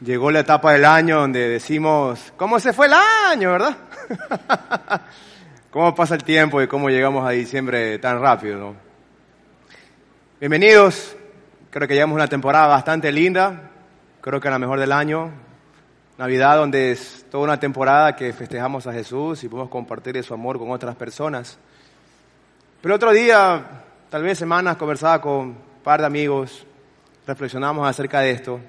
Llegó la etapa del año donde decimos, ¿cómo se fue el año, verdad? ¿Cómo pasa el tiempo y cómo llegamos a diciembre tan rápido, no? Bienvenidos, creo que llevamos una temporada bastante linda, creo que la mejor del año. Navidad, donde es toda una temporada que festejamos a Jesús y podemos compartir su amor con otras personas. Pero otro día, tal vez semanas, conversaba con un par de amigos, reflexionamos acerca de esto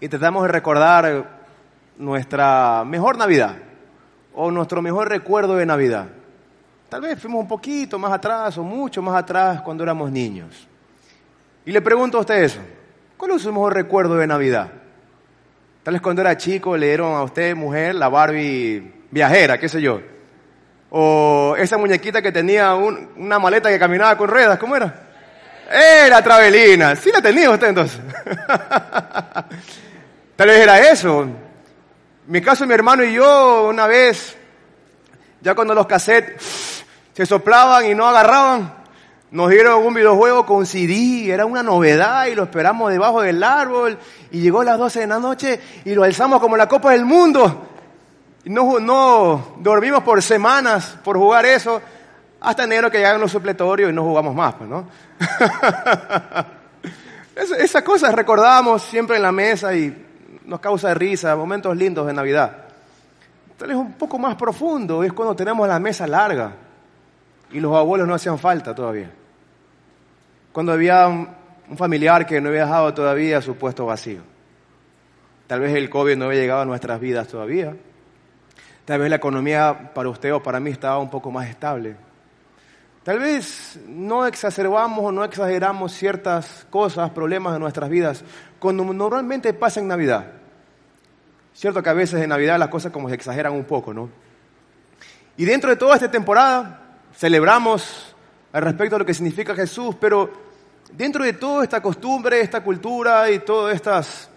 y tratamos de recordar nuestra mejor Navidad o nuestro mejor recuerdo de Navidad. Tal vez fuimos un poquito más atrás o mucho más atrás cuando éramos niños. Y le pregunto a usted eso, ¿cuál es su mejor recuerdo de Navidad? Tal vez cuando era chico le dieron a usted, mujer, la Barbie viajera, qué sé yo. O esa muñequita que tenía una maleta que caminaba con ruedas, ¿cómo era? ¡Eh, la travelina! Sí la tenía usted entonces. Tal vez era eso. Mi caso, mi hermano y yo, una vez, ya cuando los cassettes se soplaban y no agarraban, nos dieron un videojuego con CD, era una novedad y lo esperamos debajo del árbol y llegó a las 12 de la noche y lo alzamos como la Copa del Mundo. No, no dormimos por semanas por jugar eso, hasta enero que llegan los supletorios y no jugamos más, pues, ¿no? Esas cosas recordamos siempre en la mesa y nos causa risa, momentos lindos de Navidad. Tal vez un poco más profundo es cuando tenemos la mesa larga y los abuelos no hacían falta todavía. Cuando había un, familiar que no había dejado todavía su puesto vacío. Tal vez el COVID no había llegado a nuestras vidas todavía. Tal vez la economía para usted o para mí estaba un poco más estable. Tal vez no exacerbamos o no exageramos ciertas cosas, problemas de nuestras vidas, cuando normalmente pasa en Navidad. Cierto que a veces en Navidad las cosas como se exageran un poco, ¿no? Y dentro de toda esta temporada celebramos al respecto de lo que significa Jesús, pero dentro de toda esta costumbre, esta cultura y todas estas,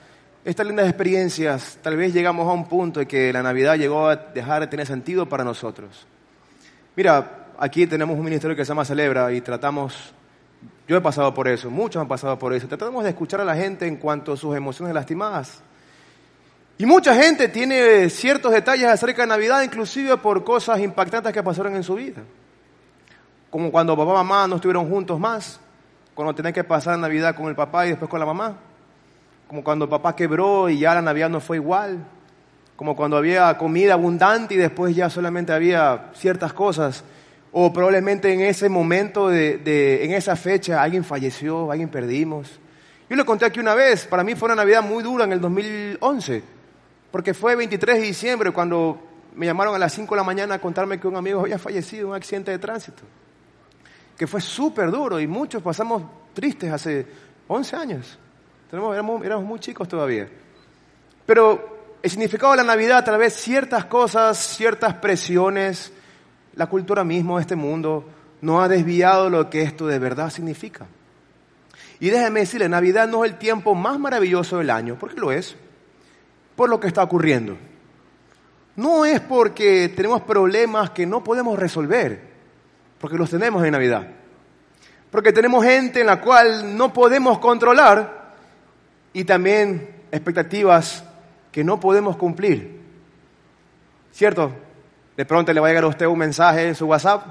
estas lindas experiencias, tal vez llegamos a un punto en que la Navidad llegó a dejar de tener sentido para nosotros. Mira, aquí tenemos un ministerio que se llama Celebra y tratamos, yo he pasado por eso, muchos han pasado por eso, tratamos de escuchar a la gente en cuanto a sus emociones lastimadas. Y mucha gente tiene ciertos detalles acerca de Navidad, inclusive por cosas impactantes que pasaron en su vida. Como cuando papá y mamá no estuvieron juntos más, cuando tenían que pasar Navidad con el papá y después con la mamá. Como cuando papá quebró y ya la Navidad no fue igual. Como cuando había comida abundante y después ya solamente había ciertas cosas. O probablemente en ese momento, de, en esa fecha, alguien falleció, alguien perdimos. Yo le conté aquí una vez, para mí fue una Navidad muy dura en el 2011 porque fue 23 de diciembre cuando me llamaron a las 5 de la mañana a contarme que un amigo había fallecido en un accidente de tránsito. Que fue súper duro y muchos pasamos tristes hace 11 años. Tenemos, éramos, muy chicos todavía. Pero el significado de la Navidad, tal vez ciertas cosas, ciertas presiones, la cultura misma de este mundo, no ha desviado lo que esto de verdad significa. Y déjeme decirle, Navidad no es el tiempo más maravilloso del año, porque lo es por lo que está ocurriendo. No es porque tenemos problemas que no podemos resolver, porque los tenemos en Navidad. Porque tenemos gente en la cual no podemos controlar y también expectativas que no podemos cumplir. ¿Cierto? De pronto le va a llegar a usted un mensaje en su WhatsApp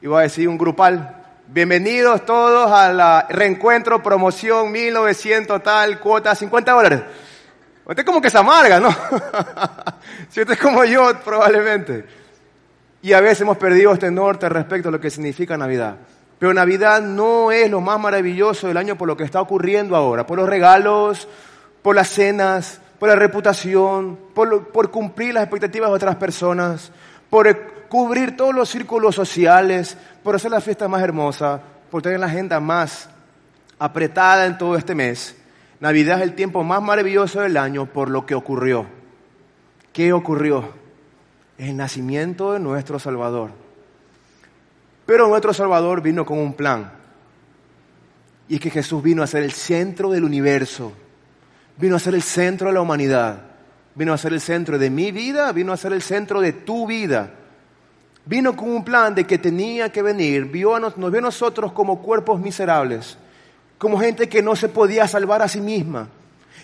y va a decir un grupal, bienvenidos todos a la reencuentro promoción 1900 tal, cuota 50 dólares. Usted como que se amarga, ¿no? si usted es como yo, probablemente. Y a veces hemos perdido este norte respecto a lo que significa Navidad. Pero Navidad no es lo más maravilloso del año por lo que está ocurriendo ahora, por los regalos, por las cenas, por la reputación, por, cumplir las expectativas de otras personas, por cubrir todos los círculos sociales, por hacer la fiesta más hermosa, por tener la agenda más apretada en todo este mes. Navidad es el tiempo más maravilloso del año por lo que ocurrió. ¿Qué ocurrió? El nacimiento de nuestro Salvador. Pero nuestro Salvador vino con un plan. Y es que Jesús vino a ser el centro del universo. Vino a ser el centro de la humanidad. Vino a ser el centro de mi vida, vino a ser el centro de tu vida. Vino con un plan de que tenía que venir. Vio nos, nos vio a nosotros como cuerpos miserables como gente que no se podía salvar a sí misma.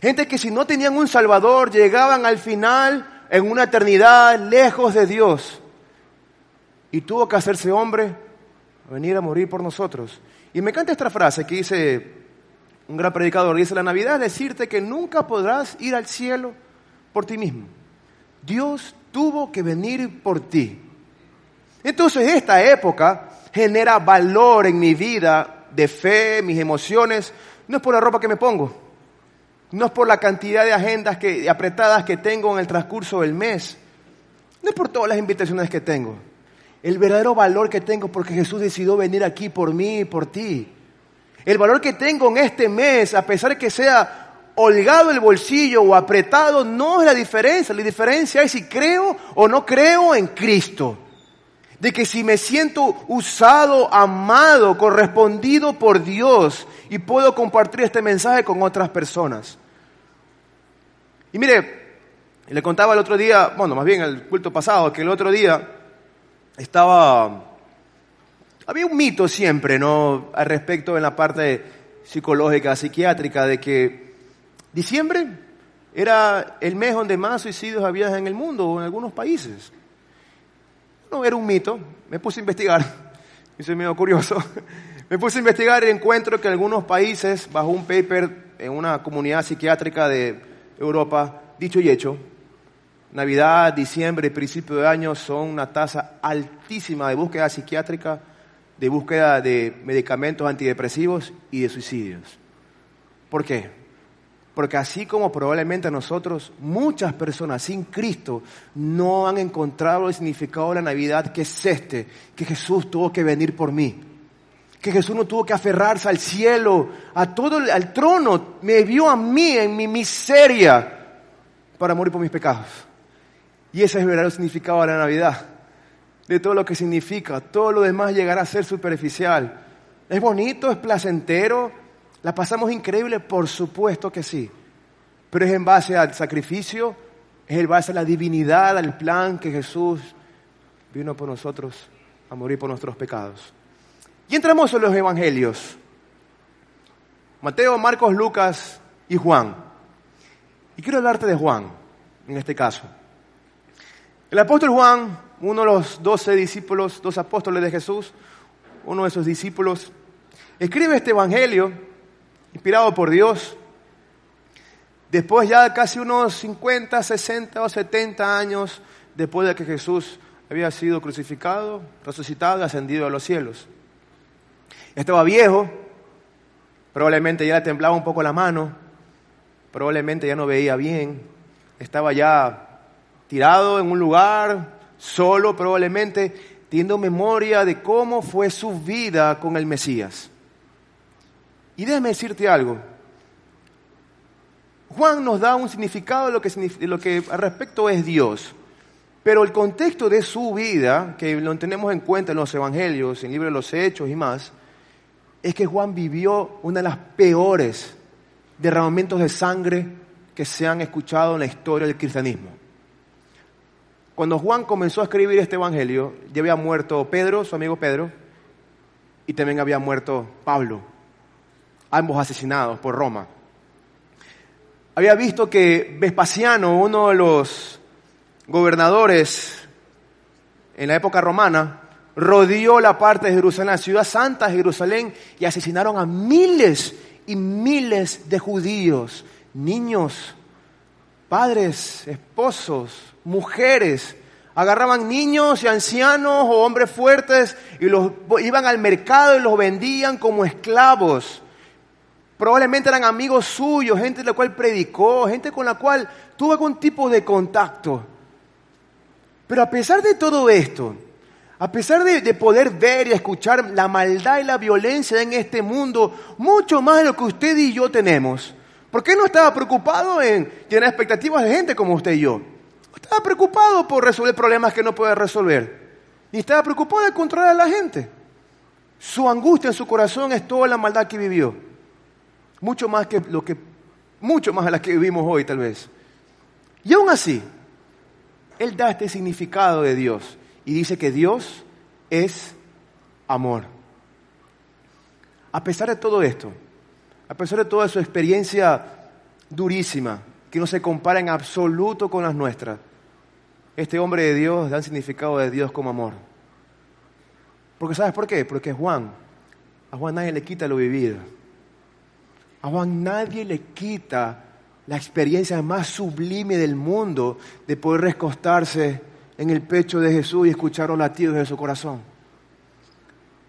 Gente que si no tenían un Salvador llegaban al final en una eternidad lejos de Dios. Y tuvo que hacerse hombre, venir a morir por nosotros. Y me encanta esta frase que dice un gran predicador, dice, la Navidad es decirte que nunca podrás ir al cielo por ti mismo. Dios tuvo que venir por ti. Entonces esta época genera valor en mi vida de fe, mis emociones, no es por la ropa que me pongo, no es por la cantidad de agendas que, apretadas que tengo en el transcurso del mes, no es por todas las invitaciones que tengo. El verdadero valor que tengo porque Jesús decidió venir aquí por mí y por ti. El valor que tengo en este mes, a pesar de que sea holgado el bolsillo o apretado, no es la diferencia. La diferencia es si creo o no creo en Cristo. De que si me siento usado, amado, correspondido por Dios y puedo compartir este mensaje con otras personas. Y mire, le contaba el otro día, bueno, más bien el culto pasado, que el otro día estaba había un mito siempre, ¿no? Al respecto en la parte psicológica, psiquiátrica, de que diciembre era el mes donde más suicidios había en el mundo o en algunos países. No era un mito, me puse a investigar, y soy medio curioso, me puse a investigar y encuentro que algunos países, bajo un paper en una comunidad psiquiátrica de Europa, dicho y hecho, Navidad, diciembre y principio de año son una tasa altísima de búsqueda psiquiátrica de búsqueda de medicamentos antidepresivos y de suicidios. ¿Por qué? Porque así como probablemente nosotros, muchas personas sin Cristo no han encontrado el significado de la Navidad que es este, que Jesús tuvo que venir por mí, que Jesús no tuvo que aferrarse al cielo, a todo, al trono, me vio a mí en mi miseria para morir por mis pecados. Y ese es el verdadero significado de la Navidad de todo lo que significa. Todo lo demás llegará a ser superficial. ¿Es bonito? ¿Es placentero? ¿La pasamos increíble? Por supuesto que sí. Pero es en base al sacrificio, es en base a la divinidad, al plan que Jesús vino por nosotros a morir por nuestros pecados. Y entramos en los evangelios. Mateo, Marcos, Lucas y Juan. Y quiero hablarte de Juan, en este caso. El apóstol Juan uno de los doce discípulos, dos apóstoles de Jesús, uno de sus discípulos, escribe este Evangelio, inspirado por Dios, después ya de casi unos 50, 60 o 70 años después de que Jesús había sido crucificado, resucitado y ascendido a los cielos. Estaba viejo, probablemente ya le temblaba un poco la mano, probablemente ya no veía bien, estaba ya tirado en un lugar, solo probablemente teniendo memoria de cómo fue su vida con el Mesías. Y déjame decirte algo. Juan nos da un significado de lo que, lo que al respecto es Dios. Pero el contexto de su vida, que lo tenemos en cuenta en los evangelios, en el libro de los Hechos y más, es que Juan vivió una de las peores derramamientos de sangre que se han escuchado en la historia del cristianismo. Cuando Juan comenzó a escribir este evangelio, ya había muerto Pedro, su amigo Pedro, y también había muerto Pablo, ambos asesinados por Roma. Había visto que Vespasiano, uno de los gobernadores en la época romana, rodeó la parte de Jerusalén, la ciudad santa de Jerusalén, y asesinaron a miles y miles de judíos, niños, padres, esposos, mujeres, agarraban niños y ancianos o hombres fuertes y los iban al mercado y los vendían como esclavos. Probablemente eran amigos suyos, gente de la cual predicó, gente con la cual tuvo algún tipo de contacto. Pero a pesar de todo esto, a pesar de, de, poder ver y escuchar la maldad y la violencia en este mundo, mucho más de lo que usted y yo tenemos, ¿por qué no estaba preocupado en llenar expectativas de gente como usted y yo? Estaba preocupado por resolver problemas que no puede resolver. Y estaba preocupado de controlar a la gente. Su angustia en su corazón es toda la maldad que vivió. Mucho más que lo que, mucho más a la que vivimos hoy, tal vez. Y aún así, él da este significado de Dios y dice que Dios es amor. A pesar de todo esto, a pesar de toda su experiencia durísima, que no se compara en absoluto con las nuestras. Este hombre de Dios da el significado de Dios como amor. Porque ¿sabes por qué? Porque Juan, a Juan nadie le quita lo vivido. A Juan nadie le quita la experiencia más sublime del mundo de poder recostarse en el pecho de Jesús y escuchar los latidos de su corazón.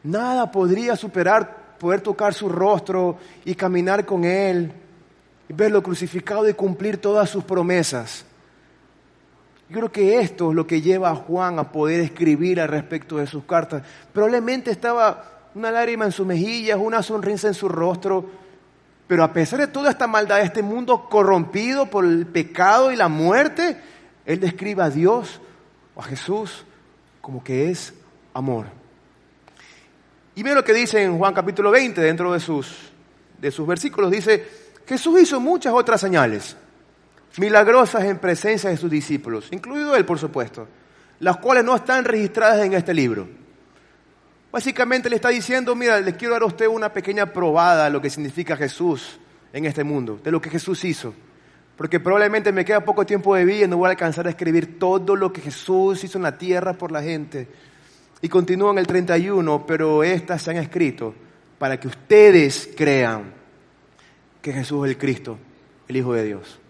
Nada podría superar poder tocar su rostro y caminar con Él, y verlo crucificado y cumplir todas sus promesas. Yo creo que esto es lo que lleva a Juan a poder escribir al respecto de sus cartas. Probablemente estaba una lágrima en sus mejillas, una sonrisa en su rostro, pero a pesar de toda esta maldad de este mundo corrompido por el pecado y la muerte, él describe a Dios o a Jesús como que es amor. Y ve lo que dice en Juan capítulo 20, dentro de sus, de sus versículos. Dice, Jesús hizo muchas otras señales, milagrosas en presencia de sus discípulos, incluido él, por supuesto, las cuales no están registradas en este libro. Básicamente le está diciendo, mira, les quiero dar a usted una pequeña probada de lo que significa Jesús en este mundo, de lo que Jesús hizo. Porque probablemente me queda poco tiempo de vida y no voy a alcanzar a escribir todo lo que Jesús hizo en la tierra por la gente. Y continúa en el 31, pero estas se han escrito para que ustedes crean que Jesús es el Cristo, el Hijo de Dios.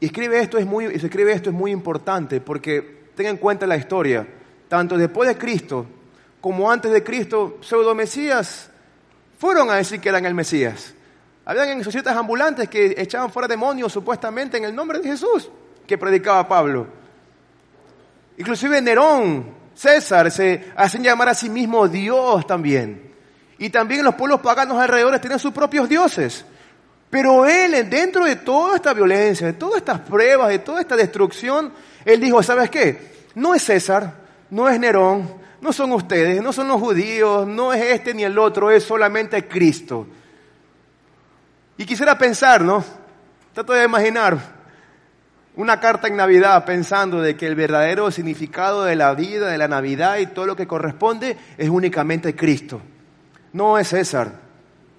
Y escribe esto es muy, se escribe esto es muy importante porque tenga en cuenta la historia. Tanto después de Cristo como antes de Cristo, pseudo mesías fueron a decir que eran el Mesías. Habían societas ambulantes que echaban fuera demonios supuestamente en el nombre de Jesús, que predicaba Pablo. Inclusive Nerón, César, se hacen llamar a sí mismo Dios también. Y también los pueblos paganos alrededor tienen sus propios dioses. Pero él, dentro de toda esta violencia, de todas estas pruebas, de toda esta destrucción, él dijo, ¿sabes qué? No es César, no es Nerón, no son ustedes, no son los judíos, no es este ni el otro, es solamente Cristo. Y quisiera pensar, ¿no? Trato de imaginar una carta en Navidad pensando de que el verdadero significado de la vida, de la Navidad y todo lo que corresponde es únicamente Cristo. No es César,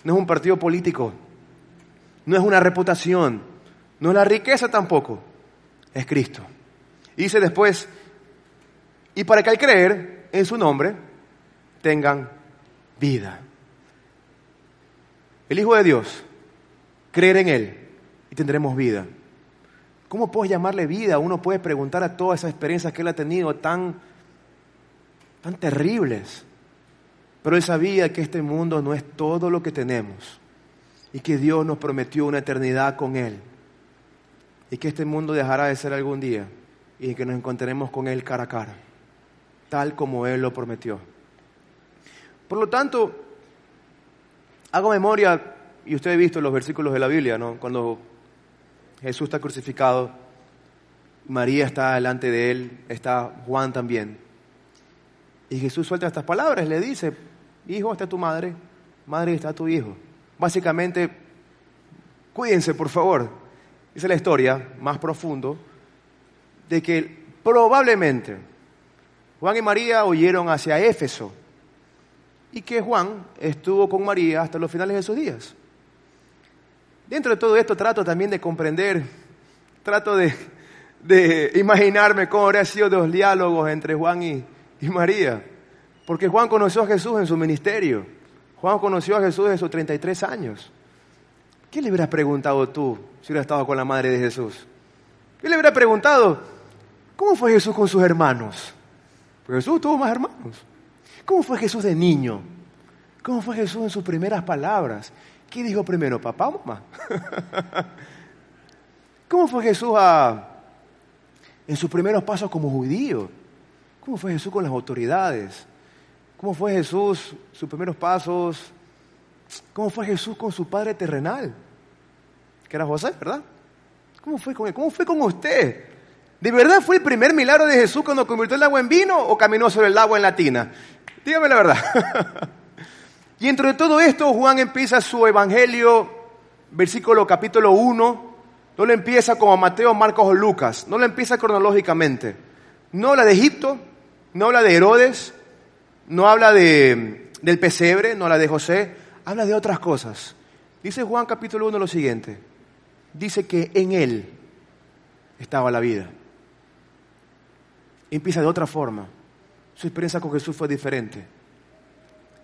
no es un partido político, no es una reputación, no es la riqueza tampoco, es Cristo. Y dice después, y para que al creer en su nombre tengan vida. El Hijo de Dios, creer en Él y tendremos vida. ¿Cómo puedes llamarle vida? Uno puede preguntar a todas esas experiencias que Él ha tenido tan, tan terribles. Pero Él sabía que este mundo no es todo lo que tenemos y que Dios nos prometió una eternidad con Él y que este mundo dejará de ser algún día y que nos encontraremos con Él cara a cara, tal como Él lo prometió. Por lo tanto, hago memoria, y usted ha visto los versículos de la Biblia, ¿no? Cuando Jesús está crucificado, María está delante de Él, está Juan también. Y Jesús suelta estas palabras, le dice, hijo, está tu madre, madre, está tu hijo. Básicamente, cuídense, por favor. Esa es la historia más profundo de que probablemente Juan y María huyeron hacia Éfeso y que Juan estuvo con María hasta los finales de sus días. Dentro de todo esto trato también de comprender, trato de, imaginarme cómo habrían sido los diálogos entre Juan y, y María. Porque Juan conoció a Jesús en su ministerio. Juan conoció a Jesús desde sus 33 años. ¿Qué le hubieras preguntado tú si hubieras estado con la madre de Jesús? ¿Qué le hubieras preguntado? ¿Cómo fue Jesús con sus hermanos? Porque Jesús tuvo más hermanos. ¿Cómo fue Jesús de niño? ¿Cómo fue Jesús en sus primeras palabras? ¿Qué dijo primero, papá o mamá? ¿Cómo fue Jesús en sus primeros pasos como judío? ¿Cómo fue Jesús con las autoridades? ¿Cómo fue Jesús, sus primeros pasos? ¿Cómo fue Jesús con su padre terrenal? Que era José, ¿verdad? ¿Cómo fue con él? ¿Cómo fue con usted? ¿De verdad fue el primer milagro de Jesús cuando convirtió el agua en vino o caminó sobre el agua en la tina? Dígame la verdad. y entre todo esto, Juan empieza su evangelio, versículo capítulo 1. No lo empieza como Mateo, Marcos o Lucas. No lo empieza cronológicamente. No habla de Egipto, no habla de Herodes, no habla de, del pesebre, no habla de José, habla de otras cosas. Dice Juan capítulo 1 lo siguiente. Dice que en Él estaba la vida. Empieza de otra forma. Su experiencia con Jesús fue diferente.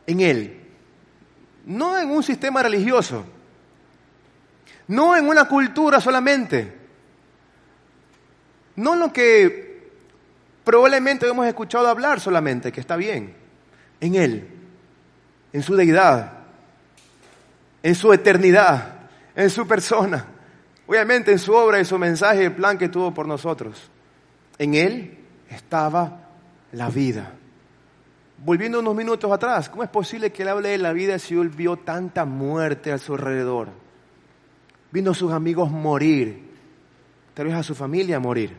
En Él. No en un sistema religioso. No en una cultura solamente. No en lo que probablemente hemos escuchado hablar solamente, que está bien. En Él. En su deidad. En su eternidad. En su persona. Obviamente en su obra y su mensaje y el plan que tuvo por nosotros. En Él estaba la vida. Volviendo unos minutos atrás, ¿cómo es posible que él hable de la vida si él vio tanta muerte a su alrededor? Vino a sus amigos morir, tal vez a su familia morir.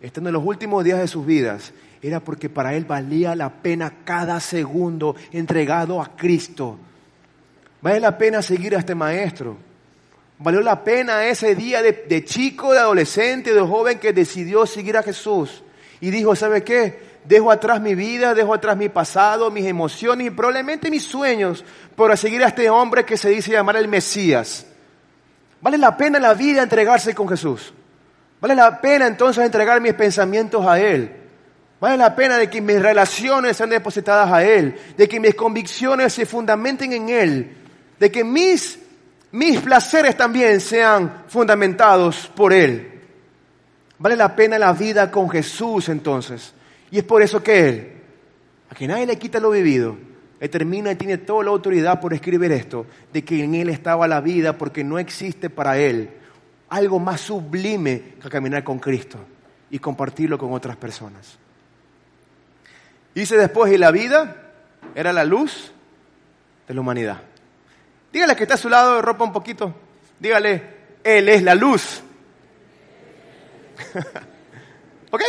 Estando en los últimos días de sus vidas, era porque para él valía la pena cada segundo entregado a Cristo. Vale la pena seguir a este maestro. Valió la pena ese día de, chico, de adolescente, de joven que decidió seguir a Jesús y dijo, ¿sabe qué? Dejo atrás mi vida, dejo atrás mi pasado, mis emociones y probablemente mis sueños para seguir a este hombre que se dice llamar el Mesías. Vale la pena la vida entregarse con Jesús. Vale la pena entonces entregar mis pensamientos a Él. Vale la pena de que mis relaciones sean depositadas a Él, de que mis convicciones se fundamenten en Él, de que mis mis placeres también sean fundamentados por Él. Vale la pena la vida con Jesús entonces. Y es por eso que Él, a quien nadie le quita lo vivido, termina y tiene toda la autoridad por escribir esto, de que en Él estaba la vida porque no existe para Él algo más sublime que caminar con Cristo y compartirlo con otras personas. Dice después, y la vida era la luz de la humanidad. Dígale que está a su lado, ropa un poquito. Dígale, Él es la luz. ¿Ok?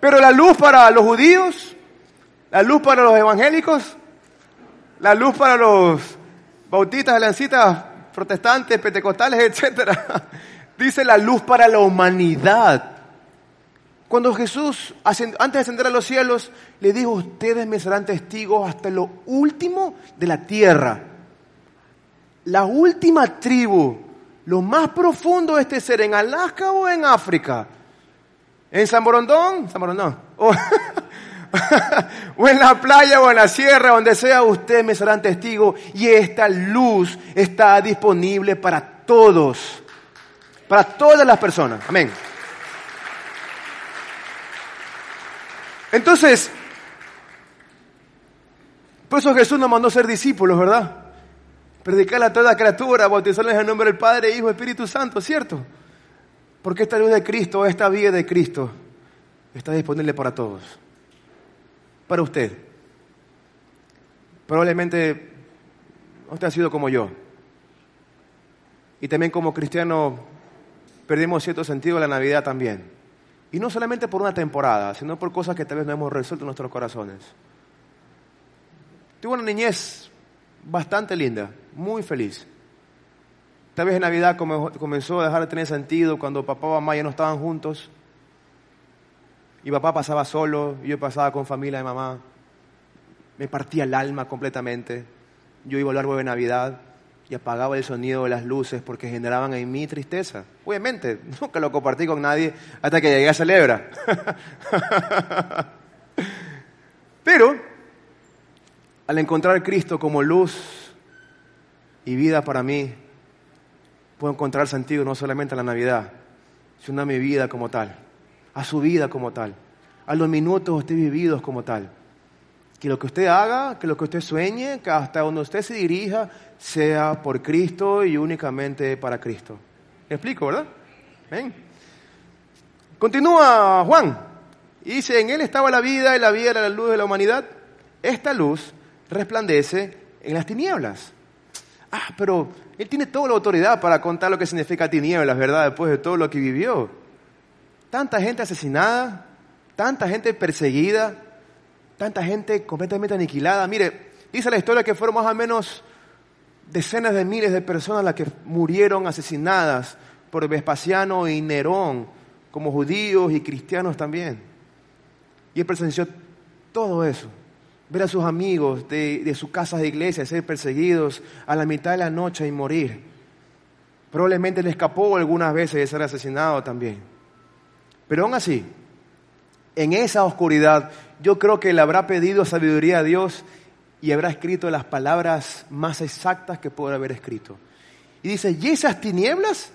Pero la luz para los judíos, la luz para los evangélicos, la luz para los bautistas, alancitas, protestantes, pentecostales, etc. Dice la luz para la humanidad. Cuando Jesús, antes de ascender a los cielos, le dijo, ustedes me serán testigos hasta lo último de la tierra la última tribu, lo más profundo de este ser, en Alaska o en África, en San Borondón, San Borondón, o, o, en la playa o en la sierra, donde sea, ustedes me serán testigos y esta luz está disponible para todos, para todas las personas. Amén. Entonces, por eso Jesús nos mandó ser discípulos, ¿verdad? predicarle a toda criatura, bautizarles en el nombre del Padre, Hijo, Espíritu Santo, ¿cierto? Porque esta luz de Cristo, esta vida de Cristo, está disponible para todos. Para usted. Probablemente usted ha sido como yo. Y también como cristiano perdimos cierto sentido de la Navidad también. Y no solamente por una temporada, sino por cosas que tal vez no hemos resuelto en nuestros corazones. Tuve una niñez bastante linda, muy feliz. Tal vez en Navidad comenzó a dejar de tener sentido cuando papá y mamá ya no estaban juntos. Y papá pasaba solo, y yo pasaba con familia de mamá. Me partía el alma completamente. Yo iba a largo de Navidad y apagaba el sonido de las luces porque generaban en mí tristeza. Obviamente, nunca lo compartí con nadie hasta que llegué a Celebra. Pero, al encontrar a Cristo como luz y vida para mí, puedo encontrar sentido no solamente en la Navidad, sino a mi vida como tal, a su vida como tal, a los minutos usted vividos como tal. Que lo que usted haga, que lo que usted sueñe, que hasta donde usted se dirija, sea por Cristo y únicamente para Cristo. ¿Me explico, verdad? ¿Ven? Continúa Juan. Y dice, en él estaba la vida y la vida era la luz de la humanidad. Esta luz resplandece en las tinieblas Ah, pero él tiene toda la autoridad para contar lo que significa tinieblas, ¿verdad? Después de todo lo que vivió. Tanta gente asesinada, tanta gente perseguida, tanta gente completamente aniquilada. Mire, dice la historia que fueron más o menos decenas de miles de personas las que murieron asesinadas por Vespasiano y Nerón, como judíos y cristianos también. Y él presenció todo eso. ver a sus amigos de, de sus casas de iglesia ser perseguidos a la mitad de la noche y morir. Probablemente le escapó algunas veces de ser asesinado también. Pero aún así, en esa oscuridad, yo creo que le habrá pedido sabiduría a Dios y habrá escrito las palabras más exactas que puede haber escrito. Y dice, y esas tinieblas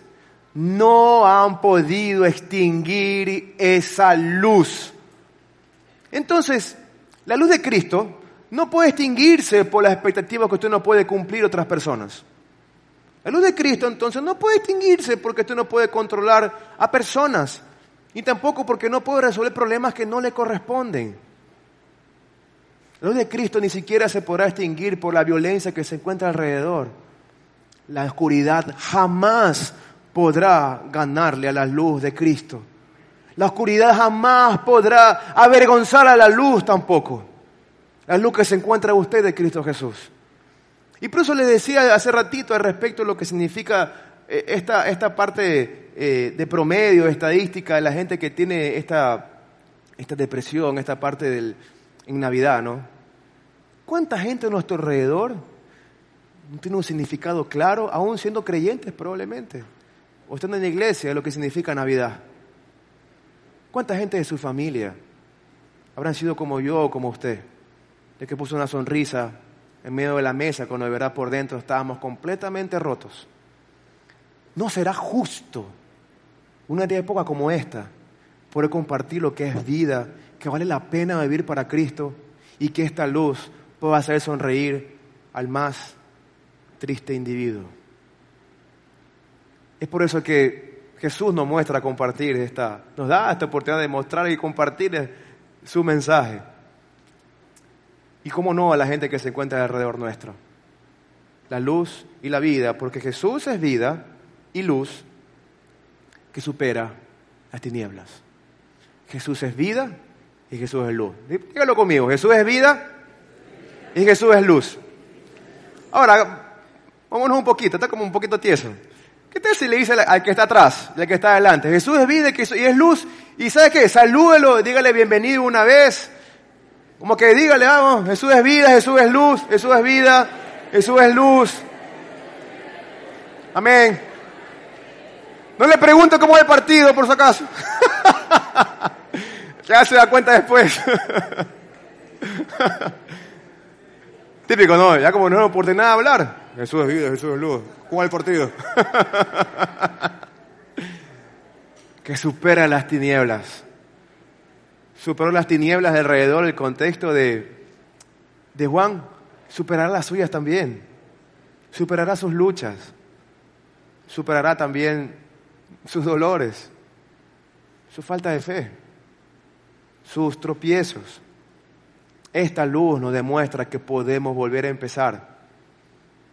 no han podido extinguir esa luz. Entonces, la luz de Cristo no puede extinguirse por las expectativas que usted no puede cumplir otras personas. La luz de Cristo entonces no puede extinguirse porque usted no puede controlar a personas, ni tampoco porque no puede resolver problemas que no le corresponden. La luz de Cristo ni siquiera se podrá extinguir por la violencia que se encuentra alrededor. La oscuridad jamás podrá ganarle a la luz de Cristo. La oscuridad jamás podrá avergonzar a la luz tampoco. La luz que se encuentra en usted de Cristo Jesús. Y por eso le decía hace ratito al respecto de lo que significa eh, esta, esta parte eh, de promedio, estadística de la gente que tiene esta, esta depresión, esta parte del, en Navidad, ¿no? ¿Cuánta gente a nuestro alrededor no tiene un significado claro, aún siendo creyentes probablemente? O están en la iglesia, lo que significa Navidad. ¿Cuánta gente de su familia habrán sido como yo o como usted? De que puso una sonrisa en medio de la mesa cuando de verdad por dentro estábamos completamente rotos. No será justo una época como esta poder compartir lo que es vida, que vale la pena vivir para Cristo y que esta luz pueda hacer sonreír al más triste individuo. Es por eso que Jesús nos muestra compartir esta, nos da esta oportunidad de mostrar y compartir su mensaje. Y cómo no a la gente que se encuentra alrededor nuestro. La luz y la vida, porque Jesús es vida y luz que supera las tinieblas. Jesús es vida y Jesús es luz. Dígalo conmigo, Jesús es vida y Jesús es luz. Ahora, vámonos un poquito, está como un poquito tieso. ¿Qué tal si le dice al que está atrás, al que está adelante? Jesús es vida y es luz. ¿Y sabe qué? Salúdelo, dígale bienvenido una vez. Como que dígale, vamos, Jesús es vida, Jesús es luz, Jesús es vida, Jesús es luz. Amén. No le pregunto cómo es el partido, por si acaso. ya se da cuenta después. Típico, ¿no? Ya como no por nada hablar. Jesús es vida, Jesús es luz. ¿Cómo es el partido? que supera las tinieblas superó las tinieblas alrededor del contexto de, de Juan, superará las suyas también, superará sus luchas, superará también sus dolores, su falta de fe, sus tropiezos. Esta luz nos demuestra que podemos volver a empezar.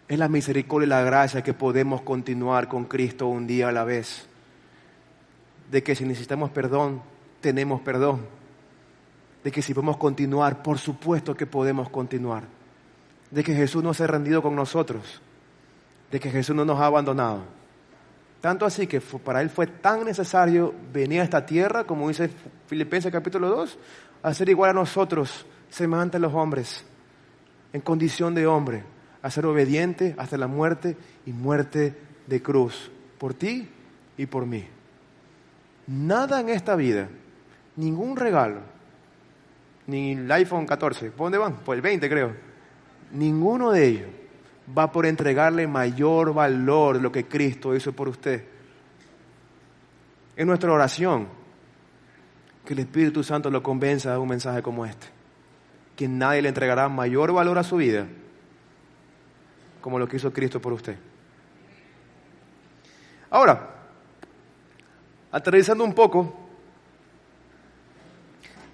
Es la misericordia y la gracia que podemos continuar con Cristo un día a la vez. De que si necesitamos perdón, tenemos perdón de que si podemos continuar, por supuesto que podemos continuar, de que Jesús no se ha rendido con nosotros, de que Jesús no nos ha abandonado. Tanto así que para Él fue tan necesario venir a esta tierra, como dice Filipenses capítulo 2, a ser igual a nosotros, semejante a los hombres, en condición de hombre, a ser obediente hasta la muerte y muerte de cruz, por ti y por mí. Nada en esta vida, ningún regalo, ni el iPhone 14. ¿Por dónde van? Por el 20 creo. Ninguno de ellos va por entregarle mayor valor lo que Cristo hizo por usted. Es nuestra oración que el Espíritu Santo lo convenza de un mensaje como este. Que nadie le entregará mayor valor a su vida como lo que hizo Cristo por usted. Ahora, aterrizando un poco,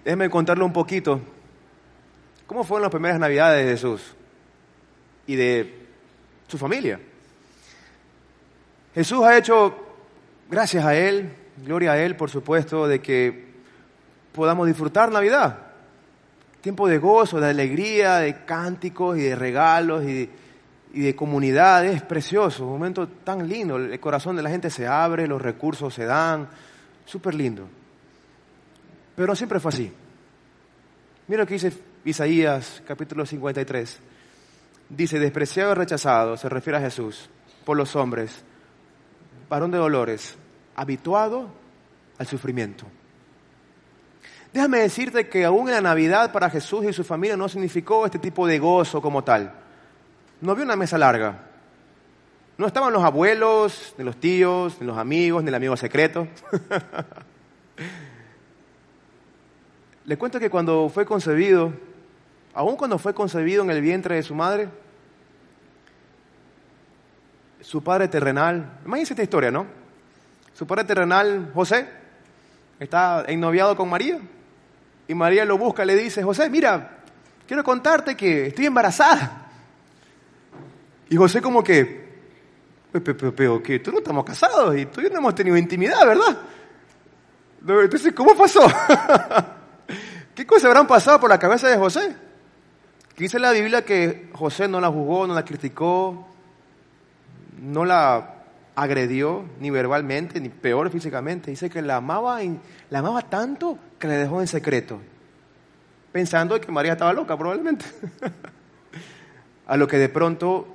Déjeme contarle un poquito cómo fueron las primeras navidades de Jesús y de su familia. Jesús ha hecho, gracias a Él, gloria a Él, por supuesto, de que podamos disfrutar Navidad. Tiempo de gozo, de alegría, de cánticos y de regalos y, y de comunidad. Es precioso, un momento tan lindo. El corazón de la gente se abre, los recursos se dan. Súper lindo. Pero siempre fue así. Mira lo que dice Isaías capítulo 53. Dice, despreciado y rechazado, se refiere a Jesús, por los hombres, varón de dolores, habituado al sufrimiento. Déjame decirte que aún en la Navidad para Jesús y su familia no significó este tipo de gozo como tal. No había una mesa larga. No estaban los abuelos, ni los tíos, ni los amigos, ni el amigo secreto. Le cuento que cuando fue concebido, aún cuando fue concebido en el vientre de su madre, su padre terrenal, imagínense esta historia, ¿no? Su padre terrenal, José, está ennoviado con María, y María lo busca, le dice, José, mira, quiero contarte que estoy embarazada. Y José como que, pero, que tú no estamos casados y tú y no hemos tenido intimidad, ¿verdad? Entonces, ¿cómo pasó? ¿Qué cosas habrán pasado por la cabeza de José? dice la Biblia que José no la juzgó, no la criticó, no la agredió ni verbalmente, ni peor físicamente. Dice que la amaba, la amaba tanto que le dejó en secreto, pensando que María estaba loca probablemente. a lo que de pronto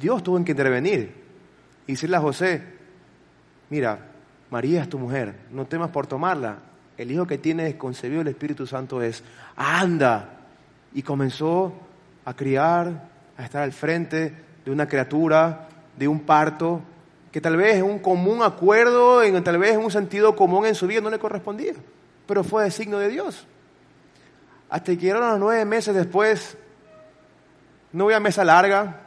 Dios tuvo que intervenir y decirle a José, mira, María es tu mujer, no temas por tomarla. El hijo que tienes concebido el Espíritu Santo es, anda. Y comenzó a criar, a estar al frente de una criatura, de un parto, que tal vez un común acuerdo, en, tal vez un sentido común en su vida no le correspondía, pero fue de signo de Dios. Hasta que eran los nueve meses después, no voy a mesa larga,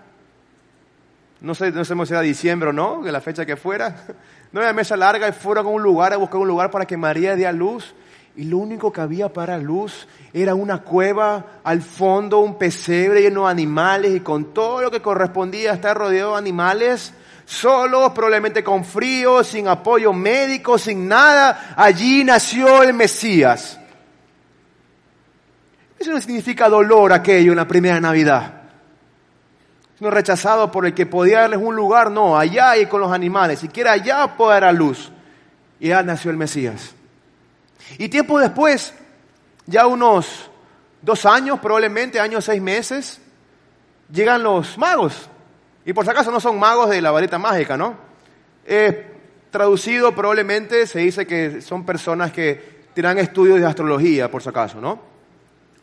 no sé, no sé si era diciembre o no, de la fecha que fuera, no había mesa larga y fueron a un lugar a buscar un lugar para que María dé a luz. Y lo único que había para luz era una cueva al fondo, un pesebre lleno de animales y con todo lo que correspondía a estar rodeado de animales, solos, probablemente con frío, sin apoyo médico, sin nada. Allí nació el Mesías. Eso no significa dolor aquello en la primera Navidad sino rechazado por el que podía darles un lugar, no, allá y con los animales, siquiera allá puede dar a luz. Y ya nació el Mesías. Y tiempo después, ya unos dos años, probablemente años seis meses, llegan los magos. Y por si acaso no son magos de la varita mágica, ¿no? traducido probablemente se dice que son personas que tiran estudios de astrología, por si acaso, ¿no?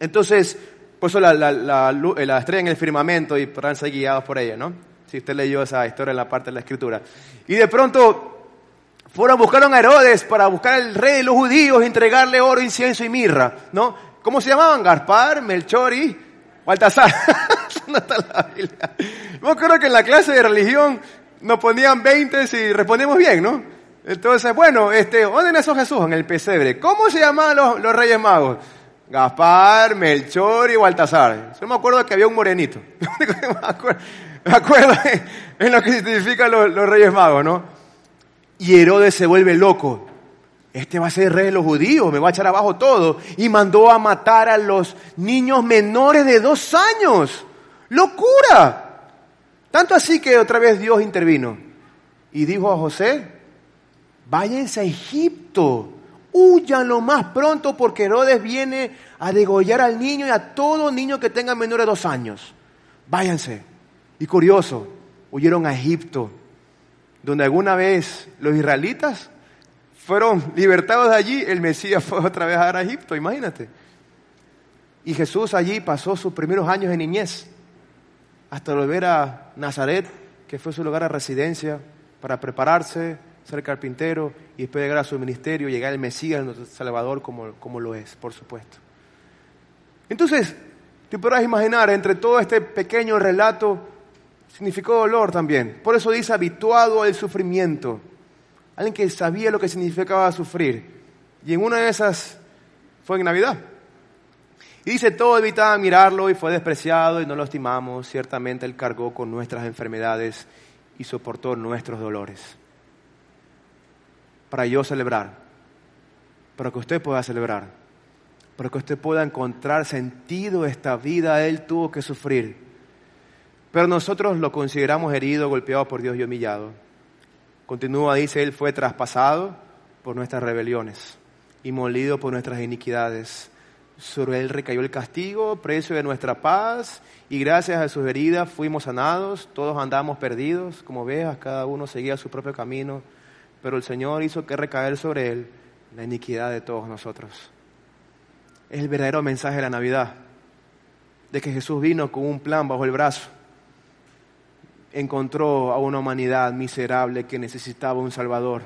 Entonces, por eso la, la, estrella en el firmamento y podrán ser guiados por ella, ¿no? Si usted leyó esa historia en la parte de la escritura. Y de pronto fueron, buscaron a Herodes para buscar al rey de los judíos, entregarle oro, incienso y mirra, ¿no? ¿Cómo se llamaban? Gaspar, Melchor y Baltasar. no está la Biblia. Yo creo que en la clase de religión nos ponían 20 si respondemos bien, ¿no? Entonces, bueno, este, ¿dónde nació Jesús? En el pesebre. ¿Cómo se llamaban los, los reyes magos? Gaspar, Melchor y Baltasar. Yo me acuerdo que había un morenito. me acuerdo, en lo que significan los, los, reyes magos, ¿no? Y Herodes se vuelve loco. Este va a ser rey de los judíos, me va a echar abajo todo. Y mandó a matar a los niños menores de dos años. ¡Locura! Tanto así que otra vez Dios intervino. Y dijo a José, váyanse a Egipto Huyan lo más pronto porque Herodes viene a degollar al niño y a todo niño que tenga menor de dos años. Váyanse. Y curioso, huyeron a Egipto, donde alguna vez los israelitas fueron libertados de allí, el Mesías fue otra vez a Egipto, imagínate. Y Jesús allí pasó sus primeros años de niñez, hasta volver a Nazaret, que fue su lugar de residencia, para prepararse ser carpintero y después llegar a su ministerio, llegar el Mesías, nuestro Salvador, como, como lo es, por supuesto. Entonces, tú podrás imaginar, entre todo este pequeño relato, significó dolor también. Por eso dice habituado al sufrimiento. Alguien que sabía lo que significaba sufrir. Y en una de esas fue en Navidad. Y dice, todo evitaba mirarlo y fue despreciado y no lo estimamos. Ciertamente Él cargó con nuestras enfermedades y soportó nuestros dolores para yo celebrar, para que usted pueda celebrar, para que usted pueda encontrar sentido esta vida. Él tuvo que sufrir, pero nosotros lo consideramos herido, golpeado por Dios y humillado. Continúa, dice, Él fue traspasado por nuestras rebeliones y molido por nuestras iniquidades. Sobre él recayó el castigo, precio de nuestra paz, y gracias a sus heridas fuimos sanados. Todos andamos perdidos, como veas, cada uno seguía su propio camino, pero el Señor hizo que recaer sobre él la iniquidad de todos nosotros. Es el verdadero mensaje de la Navidad, de que Jesús vino con un plan bajo el brazo. Encontró a una humanidad miserable que necesitaba un Salvador.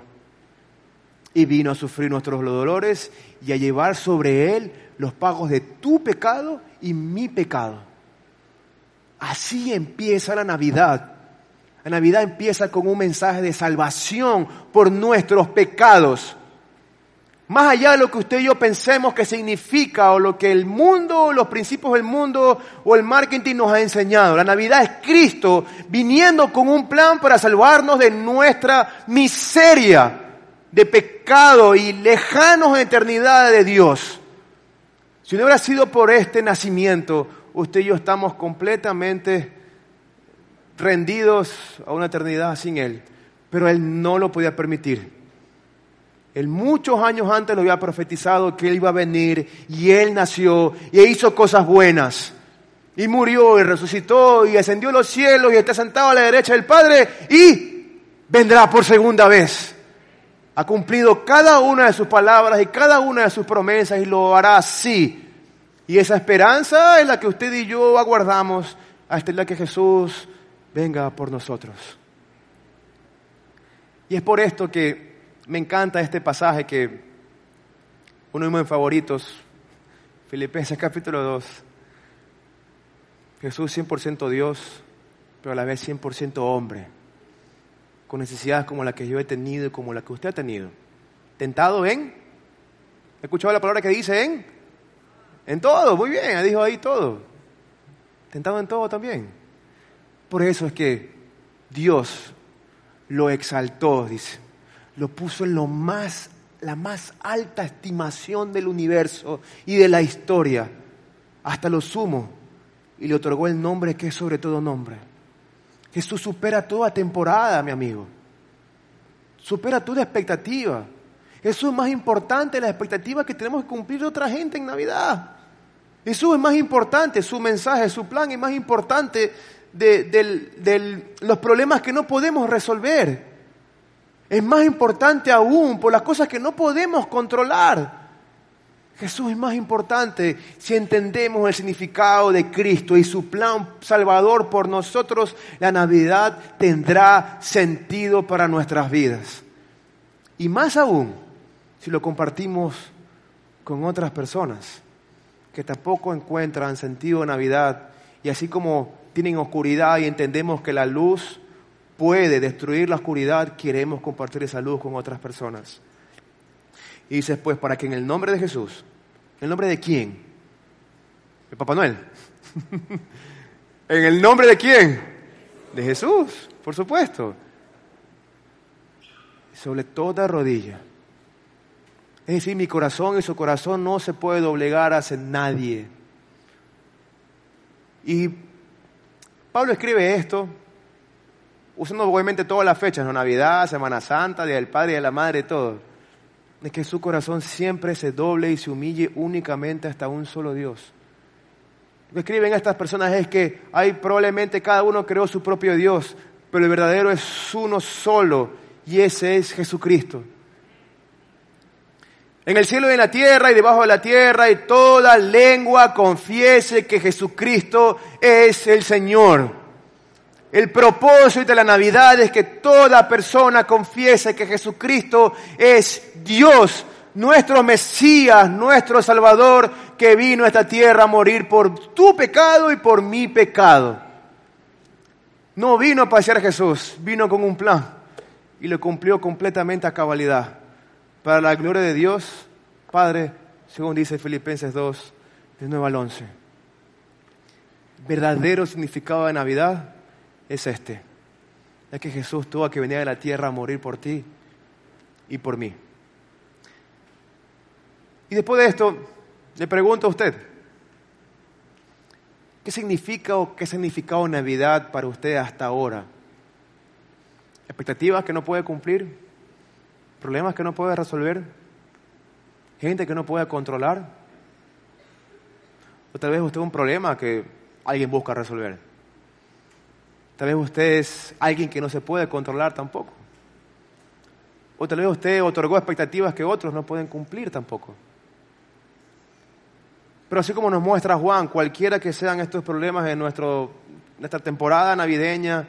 Y vino a sufrir nuestros dolores y a llevar sobre él los pagos de tu pecado y mi pecado. Así empieza la Navidad. La Navidad empieza con un mensaje de salvación por nuestros pecados. Más allá de lo que usted y yo pensemos que significa o lo que el mundo, los principios del mundo o el marketing nos ha enseñado. La Navidad es Cristo viniendo con un plan para salvarnos de nuestra miseria de pecado y lejanos de eternidad de Dios. Si no hubiera sido por este nacimiento, usted y yo estamos completamente rendidos a una eternidad sin Él. Pero Él no lo podía permitir. Él muchos años antes lo había profetizado que Él iba a venir y Él nació y hizo cosas buenas. Y murió y resucitó y ascendió a los cielos y está sentado a la derecha del Padre y vendrá por segunda vez. Ha cumplido cada una de sus palabras y cada una de sus promesas y lo hará así. Y esa esperanza es la que usted y yo aguardamos hasta día que Jesús venga por nosotros. Y es por esto que me encanta este pasaje que uno de mis favoritos, Filipenses capítulo 2. Jesús 100% Dios, pero a la vez 100% hombre, con necesidades como la que yo he tenido y como la que usted ha tenido. Tentado en, ¿he escuchado la palabra que dice en? En todo, muy bien, dijo ahí todo. Tentado en todo también. Por eso es que Dios lo exaltó, dice. Lo puso en lo más, la más alta estimación del universo y de la historia, hasta lo sumo, y le otorgó el nombre que es sobre todo nombre. Jesús supera toda temporada, mi amigo. Supera toda expectativa. Eso es más importante la expectativa que tenemos que cumplir otra gente en Navidad. Jesús es más importante, su mensaje, su plan es más importante de, los problemas que no podemos resolver. Es más importante aún por las cosas que no podemos controlar. Jesús es más importante si entendemos el significado de Cristo y su plan salvador por nosotros. La Navidad tendrá sentido para nuestras vidas. Y más aún si lo compartimos con otras personas que tampoco encuentran sentido de Navidad y así como tienen oscuridad y entendemos que la luz puede destruir la oscuridad, queremos compartir esa luz con otras personas. Y dices, pues, para que en el nombre de Jesús, ¿en el nombre de quién? De Papá Noel. ¿En el nombre de quién? De Jesús, por supuesto. Sobre toda rodilla es decir, mi corazón y su corazón no se puede doblegar hacia nadie. Y Pablo escribe esto usando obviamente todas las fechas, ¿no? Navidad, Semana Santa, Día del Padre y de la Madre, todo. Es que su corazón siempre se doble y se humille únicamente hasta un solo Dios. Lo que escriben estas personas es que hay probablemente cada uno creó su propio Dios, pero el verdadero es uno solo y ese es Jesucristo. En el cielo y en la tierra y debajo de la tierra y toda lengua confiese que Jesucristo es el Señor. El propósito de la Navidad es que toda persona confiese que Jesucristo es Dios, nuestro Mesías, nuestro Salvador, que vino a esta tierra a morir por tu pecado y por mi pecado. No vino a pasear a Jesús, vino con un plan y lo cumplió completamente a cabalidad para la gloria de Dios, Padre, según dice Filipenses 2, de 9 al 11. Verdadero significado de Navidad es este. Es que Jesús tuvo que venir a la tierra a morir por ti y por mí. Y después de esto, le pregunto a usted, ¿qué significa o qué ha significado Navidad para usted hasta ahora? ¿Expectativas que no puede cumplir? problemas que no puede resolver, gente que no puede controlar. O tal vez usted un problema que alguien busca resolver. Tal vez usted es alguien que no se puede controlar tampoco. O tal vez usted otorgó expectativas que otros no pueden cumplir tampoco. Pero así como nos muestra Juan, cualquiera que sean estos problemas en nuestra temporada navideña,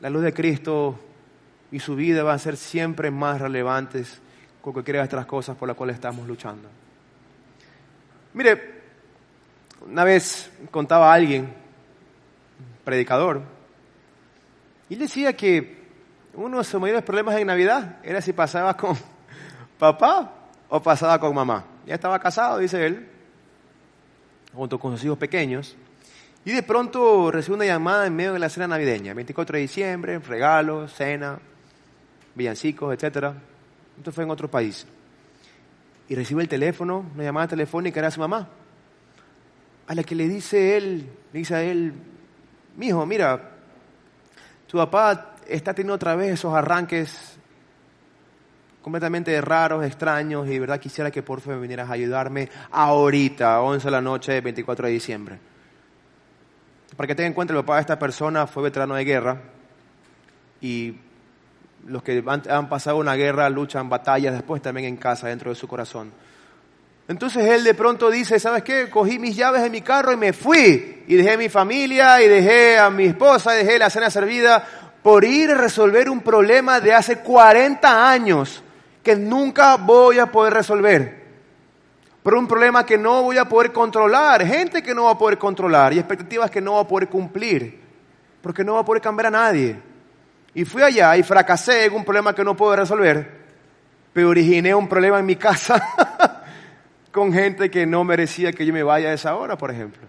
la luz de Cristo y su vida van a ser siempre más relevantes con cualquiera de estas cosas por las cuales estamos luchando. Mire, una vez contaba a alguien, predicador, y decía que uno de sus mayores problemas en Navidad era si pasaba con papá o pasaba con mamá. Ya estaba casado, dice él, junto con sus hijos pequeños, y de pronto recibe una llamada en medio de la cena navideña, 24 de diciembre, regalos, cena, villancicos, etc. Esto fue en otro país. Y recibe el teléfono, una llamada telefónica, era su mamá, a la que le dice él, le dice a él, mi hijo, mira, tu papá está teniendo otra vez esos arranques completamente raros, extraños, y de verdad quisiera que por favor vinieras a ayudarme ahorita, 11 de la noche, 24 de diciembre. Para que tengan en cuenta, el papá de esta persona fue veterano de guerra y los que han, han pasado una guerra luchan batallas después también en casa, dentro de su corazón. Entonces él de pronto dice, ¿sabes qué? Cogí mis llaves de mi carro y me fui. Y dejé a mi familia y dejé a mi esposa, y dejé la cena servida por ir a resolver un problema de hace 40 años que nunca voy a poder resolver. Por un problema que no voy a poder controlar, gente que no va a poder controlar y expectativas que no va a poder cumplir, porque no va a poder cambiar a nadie. Y fui allá y fracasé en un problema que no puedo resolver, pero originé un problema en mi casa con gente que no merecía que yo me vaya a esa hora, por ejemplo.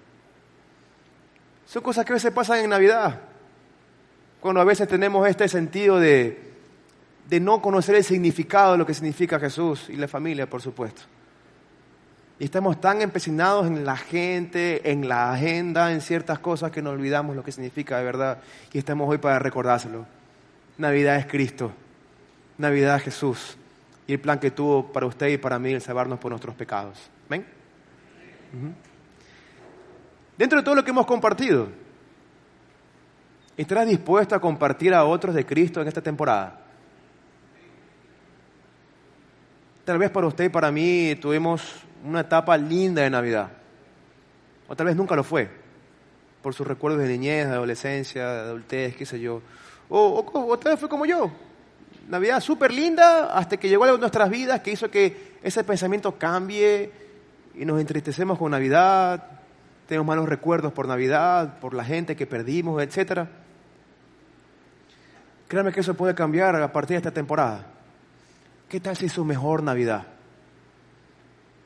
Son cosas que a veces pasan en Navidad, cuando a veces tenemos este sentido de, de no conocer el significado de lo que significa Jesús y la familia, por supuesto. Y estamos tan empecinados en la gente, en la agenda, en ciertas cosas que nos olvidamos lo que significa de verdad. Y estamos hoy para recordárselo. Navidad es Cristo. Navidad es Jesús. Y el plan que tuvo para usted y para mí el salvarnos por nuestros pecados. ¿Ven? Dentro de todo lo que hemos compartido, ¿estarás dispuesto a compartir a otros de Cristo en esta temporada? Tal vez para usted y para mí tuvimos una etapa linda de Navidad. O tal vez nunca lo fue. Por sus recuerdos de niñez, de adolescencia, de adultez, qué sé yo. O, o, tal vez fue como yo. Navidad súper linda hasta que llegó a nuestras vidas que hizo que ese pensamiento cambie y nos entristecemos con Navidad, tenemos malos recuerdos por Navidad, por la gente que perdimos, etc. Créame que eso puede cambiar a partir de esta temporada. ¿Qué tal si es su mejor Navidad?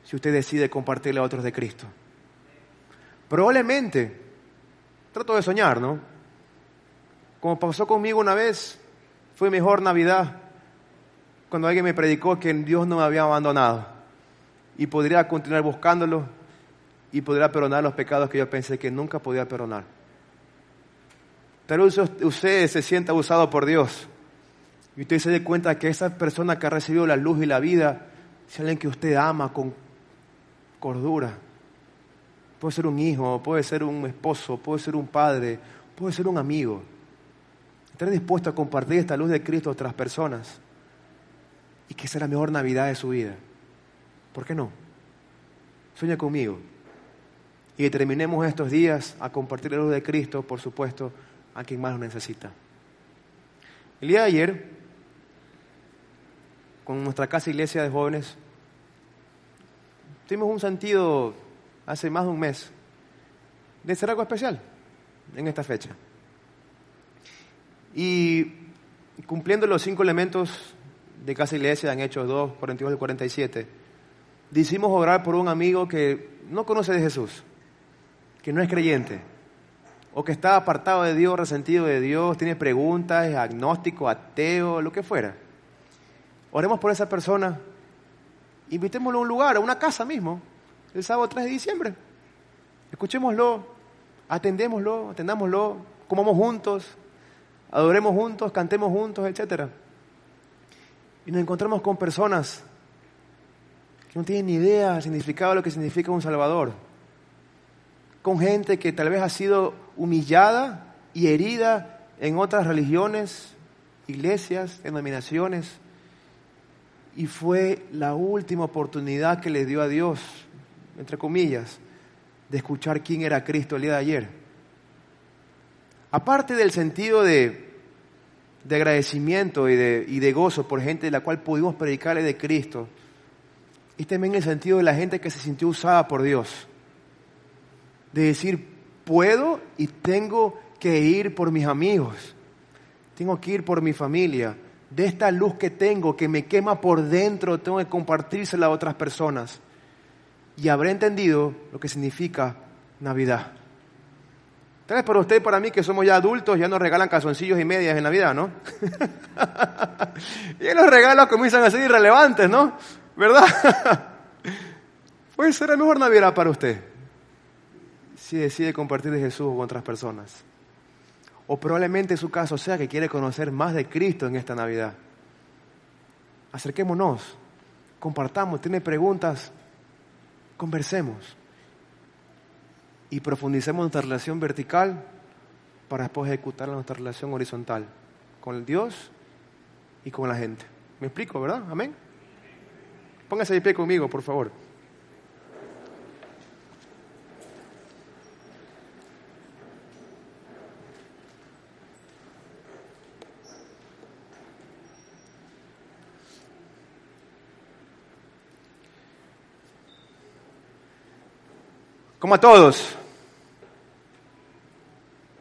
si usted decide compartirle a otros de Cristo. Probablemente, trato de soñar, ¿no? Como pasó conmigo una vez, fue mejor Navidad cuando alguien me predicó que Dios no me había abandonado y podría continuar buscándolo y podría perdonar los pecados que yo pensé que nunca podía perdonar. Pero usted se siente abusado por Dios y usted se dé cuenta que esa persona que ha recibido la luz y la vida es alguien que usted ama con cordura. Puede ser un hijo, puede ser un esposo, puede ser un padre, puede ser un amigo. Estar dispuesto a compartir esta luz de Cristo a otras personas y que sea la mejor Navidad de su vida. ¿Por qué no? Sueña conmigo. Y terminemos estos días a compartir la luz de Cristo, por supuesto, a quien más lo necesita. El día de ayer, con nuestra casa iglesia de jóvenes, tuvimos un sentido hace más de un mes de hacer algo especial en esta fecha. Y cumpliendo los cinco elementos de Casa Iglesia en Hechos 2, 42 y 47, decidimos orar por un amigo que no conoce de Jesús, que no es creyente, o que está apartado de Dios, resentido de Dios, tiene preguntas, es agnóstico, ateo, lo que fuera. Oremos por esa persona invitémoslo a un lugar, a una casa mismo, el sábado 3 de diciembre. Escuchémoslo, atendémoslo, atendámoslo, comamos juntos, adoremos juntos, cantemos juntos, etc. Y nos encontramos con personas que no tienen ni idea del significado de lo que significa un Salvador. con gente que tal vez ha sido humillada y herida en otras religiones, iglesias, denominaciones. Y fue la última oportunidad que le dio a Dios, entre comillas, de escuchar quién era Cristo el día de ayer. Aparte del sentido de, de agradecimiento y de, y de gozo por gente de la cual pudimos predicarle de Cristo, y también el sentido de la gente que se sintió usada por Dios. De decir, puedo y tengo que ir por mis amigos. Tengo que ir por mi familia. De esta luz que tengo, que me quema por dentro, tengo que compartírsela a otras personas. Y habré entendido lo que significa Navidad. Tal vez para usted y para mí, que somos ya adultos, ya nos regalan calzoncillos y medias en Navidad, ¿no? y los regalos comienzan a ser irrelevantes, ¿no? ¿Verdad? Puede ser la mejor Navidad para usted si decide compartir de Jesús con otras personas. O probablemente su caso sea que quiere conocer más de Cristo en esta Navidad. Acerquémonos, compartamos, tiene preguntas, conversemos y profundicemos nuestra relación vertical para después ejecutar nuestra relación horizontal con el Dios y con la gente. ¿Me explico, verdad? Amén. Póngase de pie conmigo, por favor. Como a todos,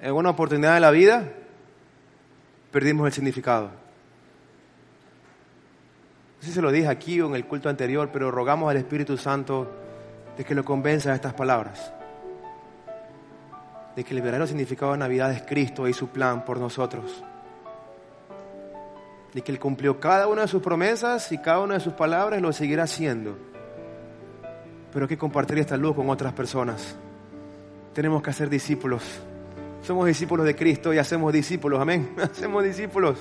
en una oportunidad de la vida perdimos el significado. No sé si se lo dije aquí o en el culto anterior, pero rogamos al Espíritu Santo de que lo convenza de estas palabras. De que el verdadero significado de Navidad es Cristo y su plan por nosotros. De que Él cumplió cada una de sus promesas y cada una de sus palabras lo seguirá haciendo pero hay que compartir esta luz con otras personas. Tenemos que hacer discípulos. Somos discípulos de Cristo y hacemos discípulos, amén. hacemos discípulos.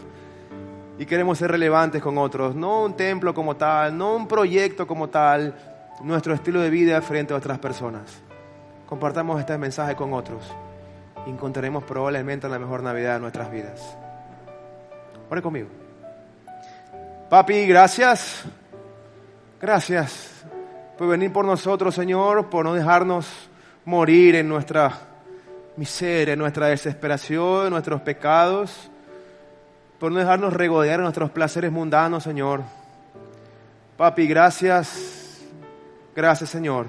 Y queremos ser relevantes con otros. No un templo como tal, no un proyecto como tal, nuestro estilo de vida frente a otras personas. Compartamos este mensaje con otros. Encontraremos probablemente la mejor Navidad de nuestras vidas. Ore conmigo. Papi, gracias. Gracias por venir por nosotros, Señor, por no dejarnos morir en nuestra miseria, en nuestra desesperación, en nuestros pecados, por no dejarnos regodear en nuestros placeres mundanos, Señor. Papi, gracias, gracias, Señor,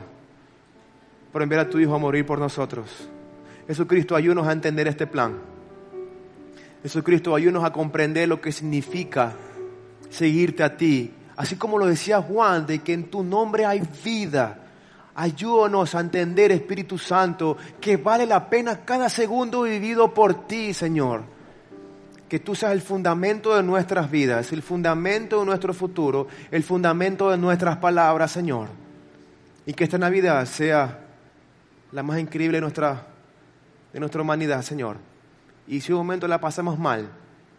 por enviar a tu Hijo a morir por nosotros. Jesucristo, ayúdanos a entender este plan. Jesucristo, ayúdanos a comprender lo que significa seguirte a ti Así como lo decía Juan, de que en tu nombre hay vida. Ayúdanos a entender, Espíritu Santo, que vale la pena cada segundo vivido por ti, Señor. Que tú seas el fundamento de nuestras vidas, el fundamento de nuestro futuro, el fundamento de nuestras palabras, Señor. Y que esta Navidad sea la más increíble de nuestra, de nuestra humanidad, Señor. Y si un momento la pasamos mal,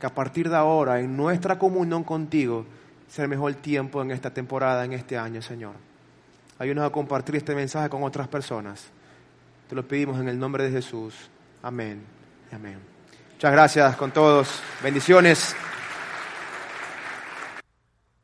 que a partir de ahora, en nuestra comunión contigo, ser mejor tiempo en esta temporada, en este año, Señor. Ayúdanos a compartir este mensaje con otras personas. Te lo pedimos en el nombre de Jesús. Amén. Amén. Muchas gracias con todos. Bendiciones.